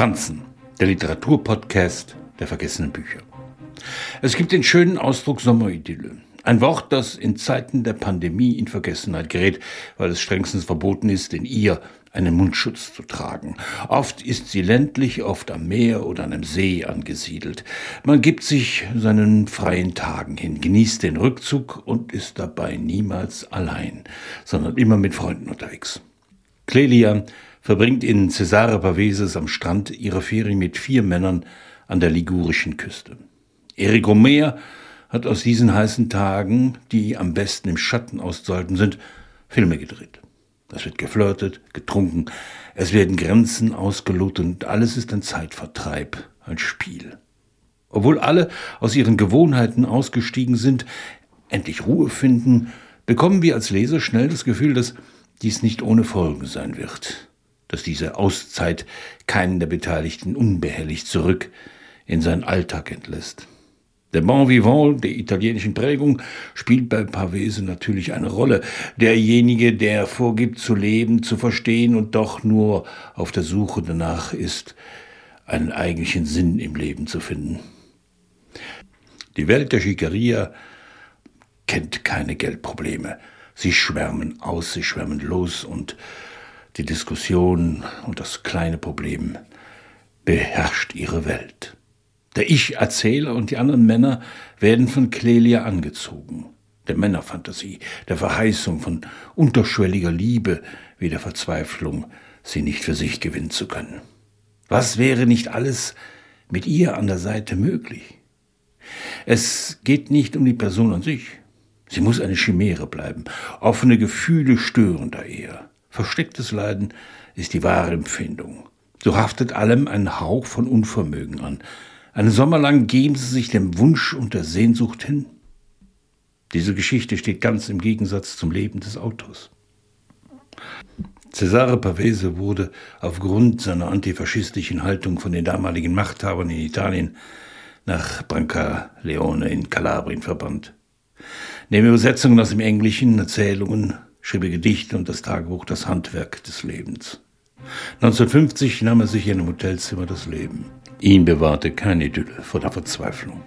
Franzen, der Literaturpodcast der vergessenen Bücher. Es gibt den schönen Ausdruck Sommeridylle. Ein Wort, das in Zeiten der Pandemie in Vergessenheit gerät, weil es strengstens verboten ist, in ihr einen Mundschutz zu tragen. Oft ist sie ländlich, oft am Meer oder an einem See angesiedelt. Man gibt sich seinen freien Tagen hin, genießt den Rückzug und ist dabei niemals allein, sondern immer mit Freunden unterwegs. Clelia verbringt in Cesare Paveses am Strand ihre Ferien mit vier Männern an der ligurischen Küste. Eric Romer hat aus diesen heißen Tagen, die am besten im Schatten auszuhalten sind, Filme gedreht. Es wird geflirtet, getrunken, es werden Grenzen ausgelotet und alles ist ein Zeitvertreib, ein Spiel. Obwohl alle aus ihren Gewohnheiten ausgestiegen sind, endlich Ruhe finden, bekommen wir als Leser schnell das Gefühl, dass dies nicht ohne Folgen sein wird, dass diese Auszeit keinen der Beteiligten unbehelligt zurück in seinen Alltag entlässt. Der Bon Vivant der italienischen Prägung spielt bei Pavese natürlich eine Rolle. Derjenige, der vorgibt zu leben, zu verstehen und doch nur auf der Suche danach ist, einen eigentlichen Sinn im Leben zu finden. Die Welt der Schickeria kennt keine Geldprobleme. Sie schwärmen aus, sie schwärmen los und die Diskussion und das kleine Problem beherrscht ihre Welt. Der Ich-Erzähler und die anderen Männer werden von Clelia angezogen. Der Männerfantasie, der Verheißung von unterschwelliger Liebe wie der Verzweiflung, sie nicht für sich gewinnen zu können. Was wäre nicht alles mit ihr an der Seite möglich? Es geht nicht um die Person an sich. Sie muss eine Chimäre bleiben. Offene Gefühle stören da eher. Verstecktes Leiden ist die wahre Empfindung. So haftet allem ein Hauch von Unvermögen an. Einen Sommer lang geben sie sich dem Wunsch und der Sehnsucht hin. Diese Geschichte steht ganz im Gegensatz zum Leben des Autors. Cesare Pavese wurde aufgrund seiner antifaschistischen Haltung von den damaligen Machthabern in Italien nach Brancaleone in Kalabrien verbannt. Neben Übersetzungen aus dem Englischen, Erzählungen, schrieb er Gedichte und das Tagebuch Das Handwerk des Lebens. 1950 nahm er sich in einem Hotelzimmer das Leben. Ihn bewahrte keine Idylle vor der Verzweiflung.